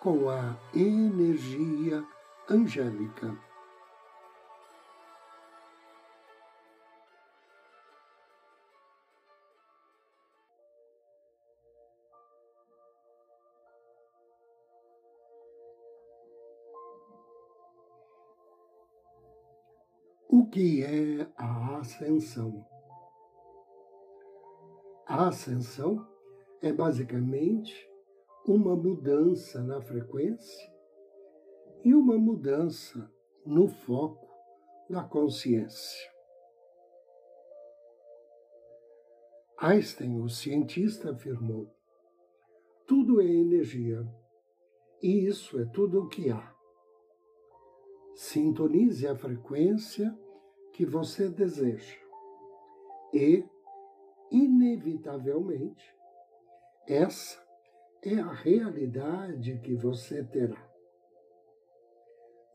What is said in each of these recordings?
com a energia angélica. O que é a ascensão? A ascensão é basicamente uma mudança na frequência e uma mudança no foco da consciência. Einstein, o cientista, afirmou: tudo é energia e isso é tudo o que há. Sintonize a frequência que você deseja e, inevitavelmente, essa é a realidade que você terá.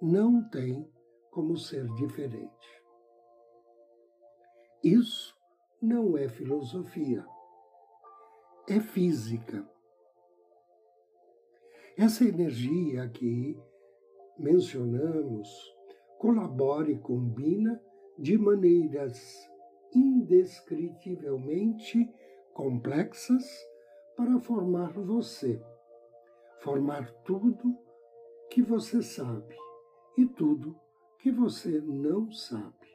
Não tem como ser diferente. Isso não é filosofia, é física. Essa energia que mencionamos colabora e combina de maneiras indescritivelmente complexas para formar você, formar tudo que você sabe e tudo que você não sabe.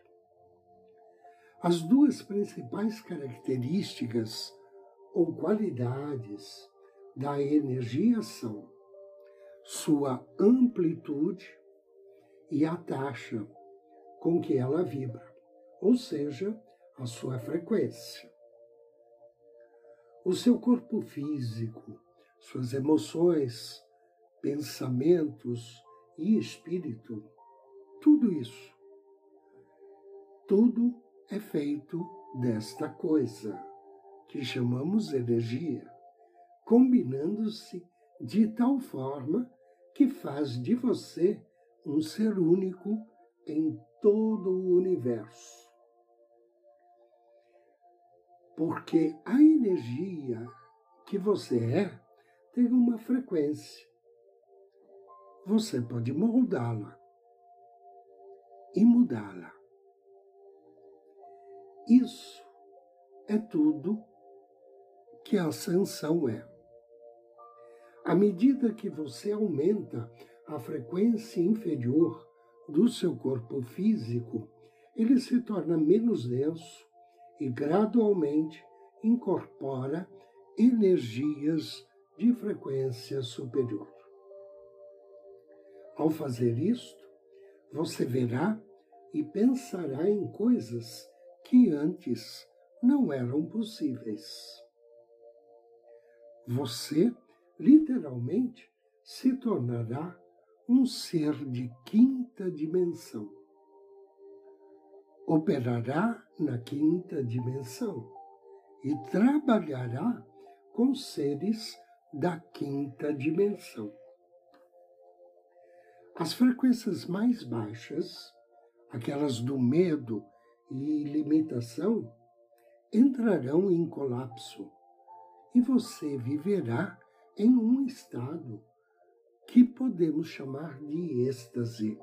As duas principais características ou qualidades da energia são sua amplitude e a taxa com que ela vibra, ou seja, a sua frequência o seu corpo físico, suas emoções, pensamentos e espírito. Tudo isso. Tudo é feito desta coisa, que chamamos energia, combinando-se de tal forma que faz de você um ser único em todo o universo porque a energia que você é tem uma frequência. Você pode moldá-la e mudá-la. Isso é tudo que a ascensão é. À medida que você aumenta a frequência inferior do seu corpo físico, ele se torna menos denso e gradualmente incorpora energias de frequência superior. Ao fazer isto, você verá e pensará em coisas que antes não eram possíveis. Você, literalmente, se tornará um ser de quinta dimensão operará na quinta dimensão e trabalhará com seres da quinta dimensão. As frequências mais baixas, aquelas do medo e limitação, entrarão em colapso e você viverá em um estado que podemos chamar de êxtase,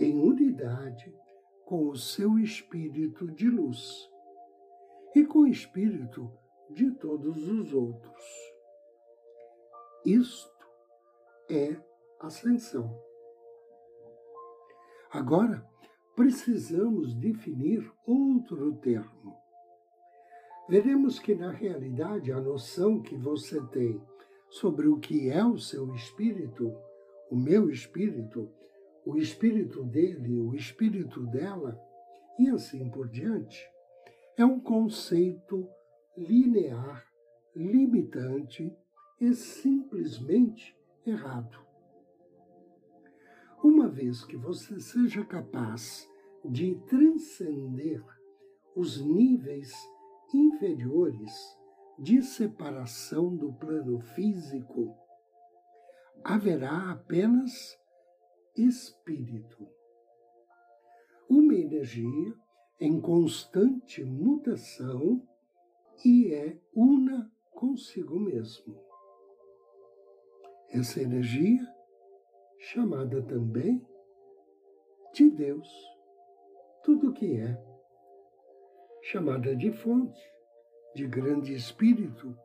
em unidade com o seu espírito de luz e com o espírito de todos os outros. Isto é ascensão. Agora, precisamos definir outro termo. Veremos que, na realidade, a noção que você tem sobre o que é o seu espírito, o meu espírito, o espírito dele, o espírito dela, e assim por diante, é um conceito linear, limitante e simplesmente errado. Uma vez que você seja capaz de transcender os níveis inferiores de separação do plano físico, haverá apenas espírito. Uma energia em constante mutação e é una consigo mesmo. Essa energia, chamada também de Deus, tudo que é, chamada de fonte, de grande espírito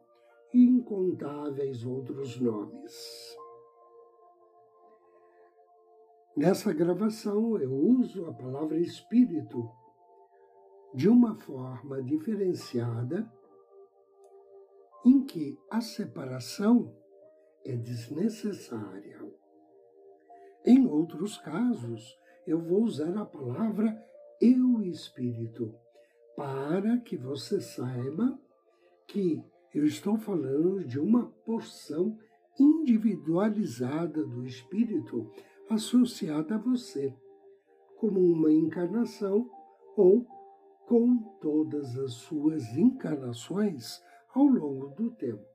e incontáveis outros nomes. Nessa gravação eu uso a palavra espírito de uma forma diferenciada em que a separação é desnecessária. Em outros casos, eu vou usar a palavra eu espírito para que você saiba que eu estou falando de uma porção individualizada do espírito associada a você, como uma encarnação ou com todas as suas encarnações ao longo do tempo.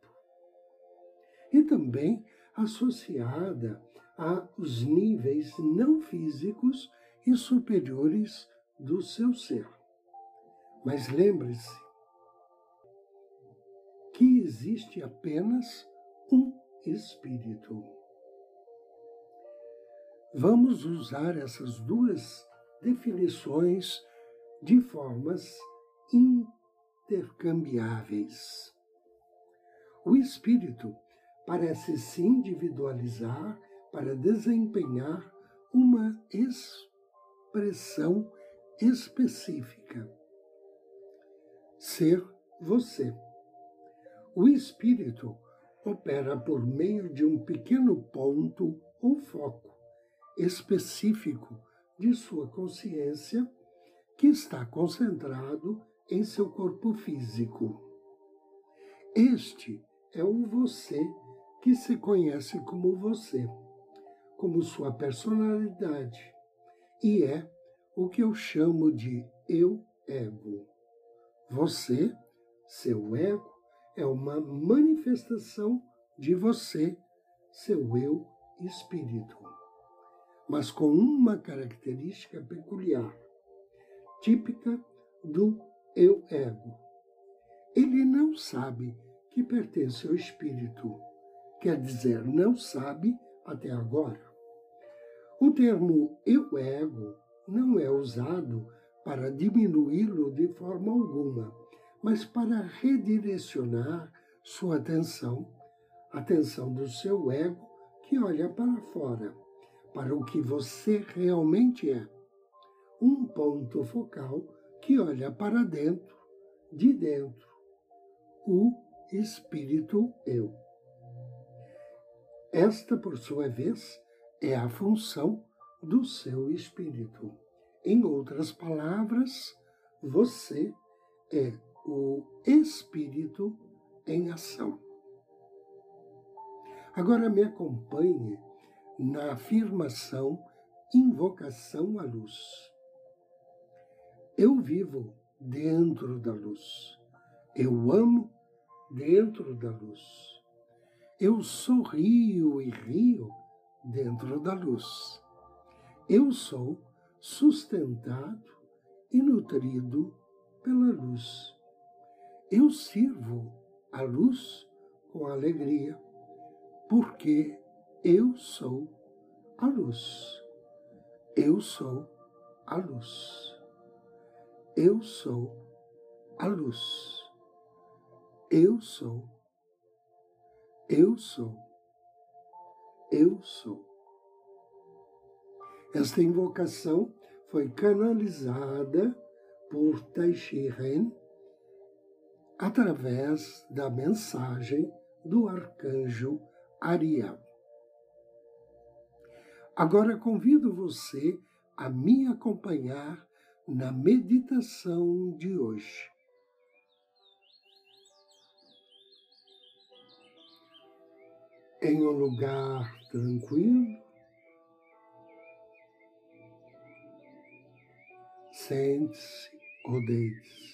E também associada aos níveis não físicos e superiores do seu ser. Mas lembre-se que existe apenas um espírito. Vamos usar essas duas definições de formas intercambiáveis. O espírito parece se individualizar para desempenhar uma expressão específica. Ser você. O espírito opera por meio de um pequeno ponto ou foco específico de sua consciência que está concentrado em seu corpo físico. Este é o você que se conhece como você, como sua personalidade, e é o que eu chamo de eu-ego. Você, seu ego, é uma manifestação de você, seu eu espírito, mas com uma característica peculiar, típica do eu-ego. Ele não sabe que pertence ao espírito, quer dizer, não sabe até agora. O termo eu-ego não é usado para diminuí-lo de forma alguma, mas para redirecionar sua atenção, a atenção do seu ego que olha para fora, para o que você realmente é. Um ponto focal que olha para dentro, de dentro, o espírito eu. Esta, por sua vez, é a função do seu espírito. Em outras palavras, você é o espírito em ação. Agora me acompanhe na afirmação invocação à luz. Eu vivo dentro da luz. Eu amo dentro da luz. Eu sorrio e rio dentro da luz. Eu sou sustentado e nutrido pela luz. Eu sirvo a luz com alegria, porque eu sou a luz. Eu sou a luz. Eu sou a luz. Eu sou. Eu sou. Eu sou. Esta invocação foi canalizada por Taishi através da mensagem do arcanjo Ariel. Agora convido você a me acompanhar na meditação de hoje. Em um lugar tranquilo. Sente-se ou deite-se.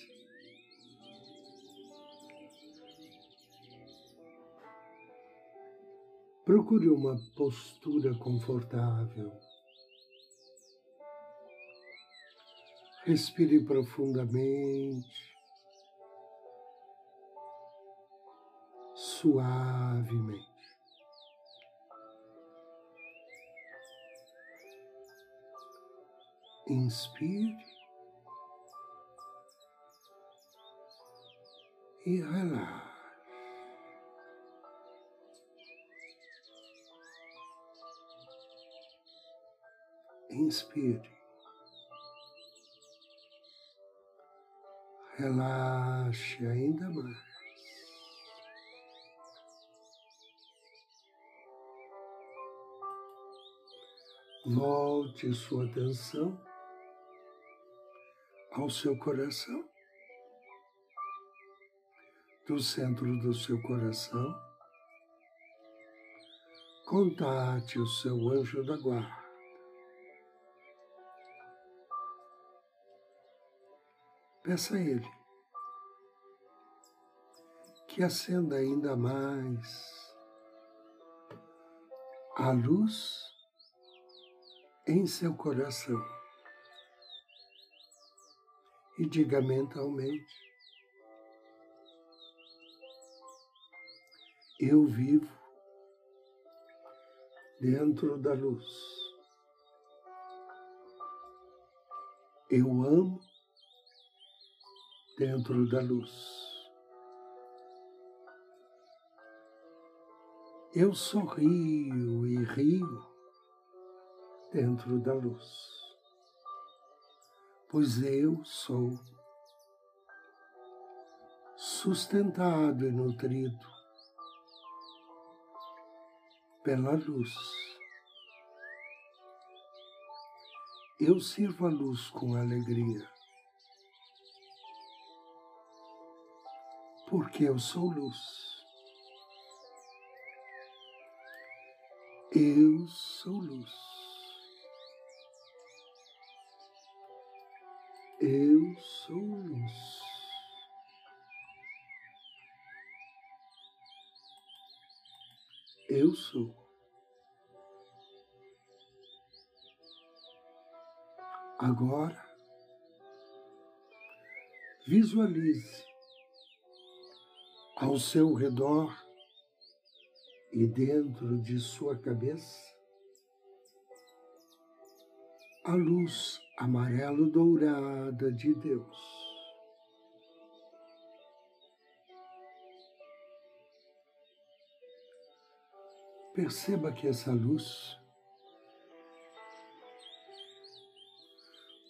Procure uma postura confortável. Respire profundamente, suavemente. Inspire e relaxe. Inspire. Relaxe ainda mais. Volte sua atenção ao seu coração. Do centro do seu coração, contate o seu anjo da guarda. Peça a Ele que acenda ainda mais a luz em seu coração e diga mentalmente: Eu vivo dentro da luz. Eu amo dentro da luz. Eu sorrio e rio dentro da luz, pois eu sou sustentado e nutrido pela luz. Eu sirvo a luz com alegria. Porque eu sou luz. Eu sou luz. Eu sou luz. Eu sou. Agora, visualize ao seu redor e dentro de sua cabeça, a luz amarelo-dourada de Deus. Perceba que essa luz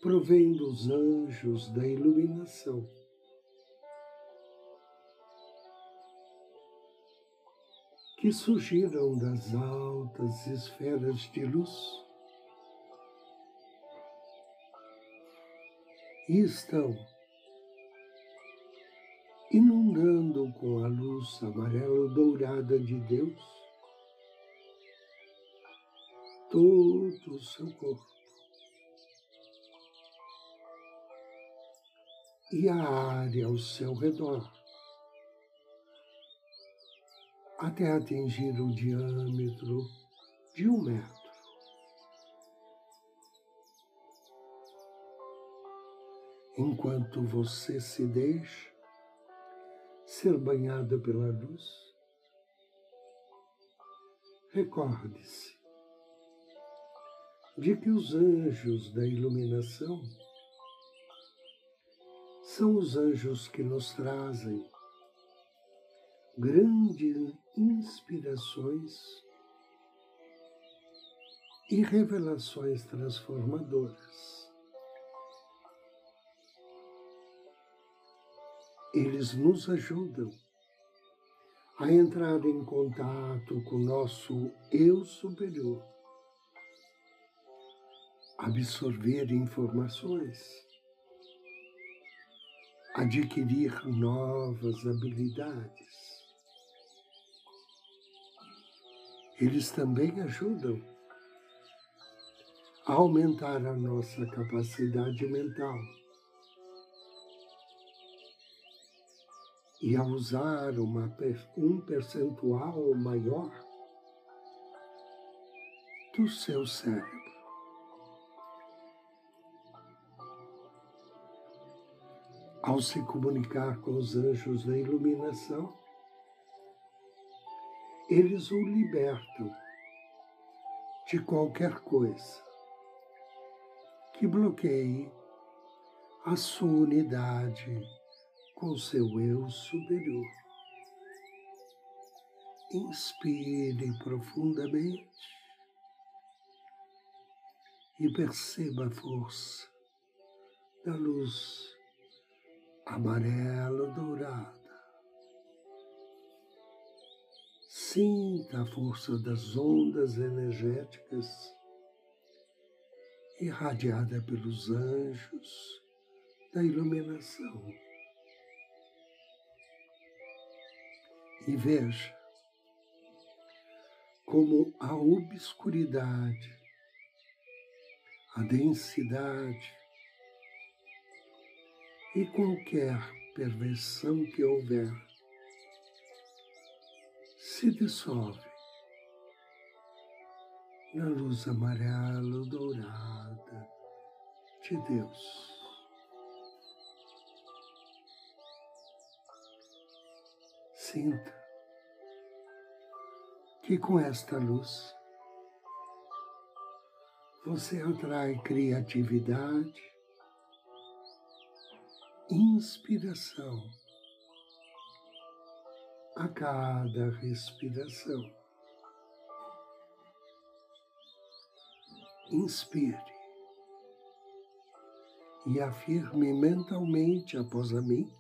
provém dos anjos da iluminação que surgiram das altas esferas de luz e estão inundando com a luz amarelo-dourada de Deus todo o seu corpo. E a área ao seu redor até atingir o diâmetro de um metro. Enquanto você se deixa ser banhada pela luz, recorde-se de que os anjos da iluminação são os anjos que nos trazem grandes inspirações e revelações transformadoras. Eles nos ajudam a entrar em contato com o nosso eu superior, absorver informações, adquirir novas habilidades Eles também ajudam a aumentar a nossa capacidade mental e a usar uma, um percentual maior do seu cérebro. Ao se comunicar com os anjos da iluminação, eles o libertam de qualquer coisa que bloqueie a sua unidade com seu eu superior. Inspire profundamente e perceba a força da luz amarelo dourada. Sinta a força das ondas energéticas irradiada pelos anjos da iluminação. E veja como a obscuridade, a densidade e qualquer perversão que houver se dissolve na luz amarelo dourada de Deus. Sinta que com esta luz você atrai criatividade, inspiração a cada respiração. Inspire e afirme mentalmente após a mim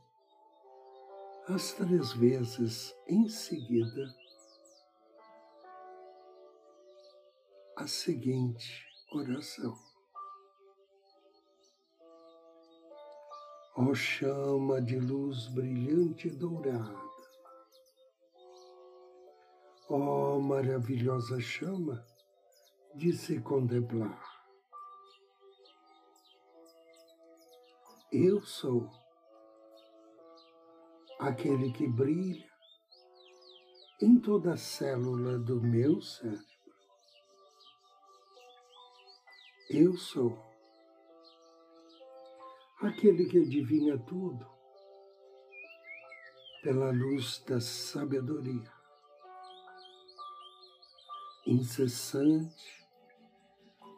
as três vezes em seguida a seguinte oração. Ó chama de luz brilhante e dourada, ó maravilhosa chama de se contemplar. Eu sou aquele que brilha em toda a célula do meu cérebro. Eu sou aquele que adivinha tudo pela luz da sabedoria, incessante,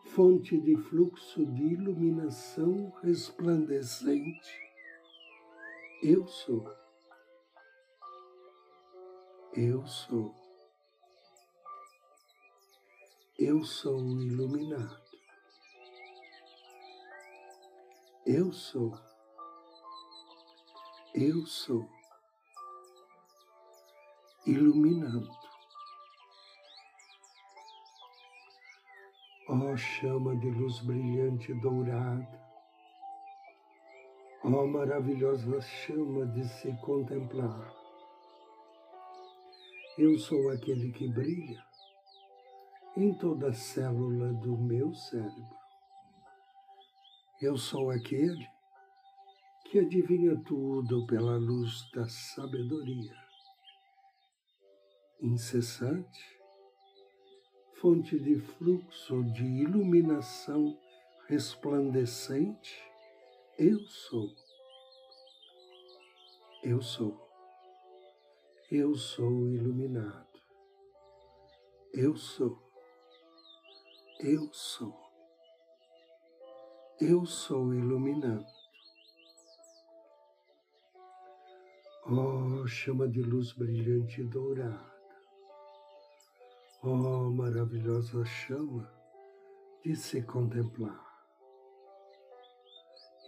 fonte de fluxo de iluminação resplandecente. Eu sou. Eu sou. Eu sou iluminado. Eu sou. Eu sou. Iluminando. Ó oh, chama de luz brilhante dourada, ó oh, maravilhosa chama de se contemplar. Eu sou aquele que brilha em toda a célula do meu cérebro. Eu sou aquele que adivinha tudo pela luz da sabedoria. Incessante, fonte de fluxo de iluminação resplandecente, eu sou. Eu sou. Eu sou iluminado. Eu sou. Eu sou. Eu sou iluminado. Oh, chama de luz brilhante e dourada. Ó oh, maravilhosa chama de se contemplar.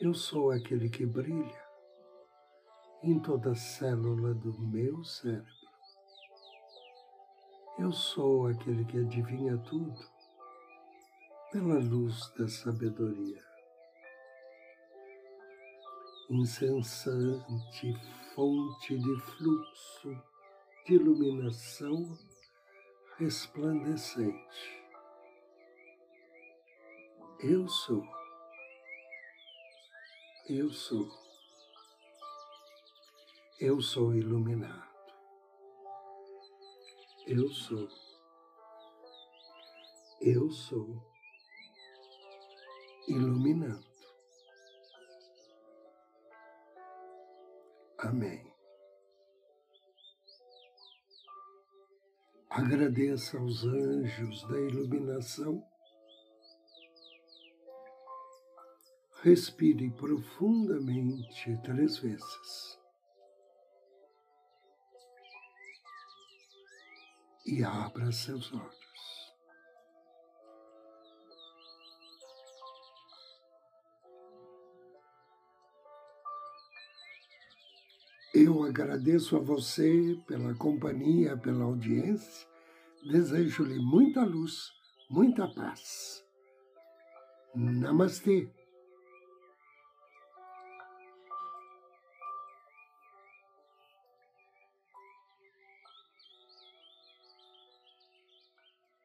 Eu sou aquele que brilha em toda célula do meu cérebro. Eu sou aquele que adivinha tudo pela luz da sabedoria incessante fonte de fluxo de iluminação resplandecente. Eu sou. Eu sou. Eu sou iluminado. Eu sou. Eu sou iluminando. Amém. Agradeça aos anjos da iluminação. Respire profundamente três vezes. E abra seus olhos. Eu agradeço a você pela companhia, pela audiência. Desejo-lhe muita luz, muita paz. Namastê.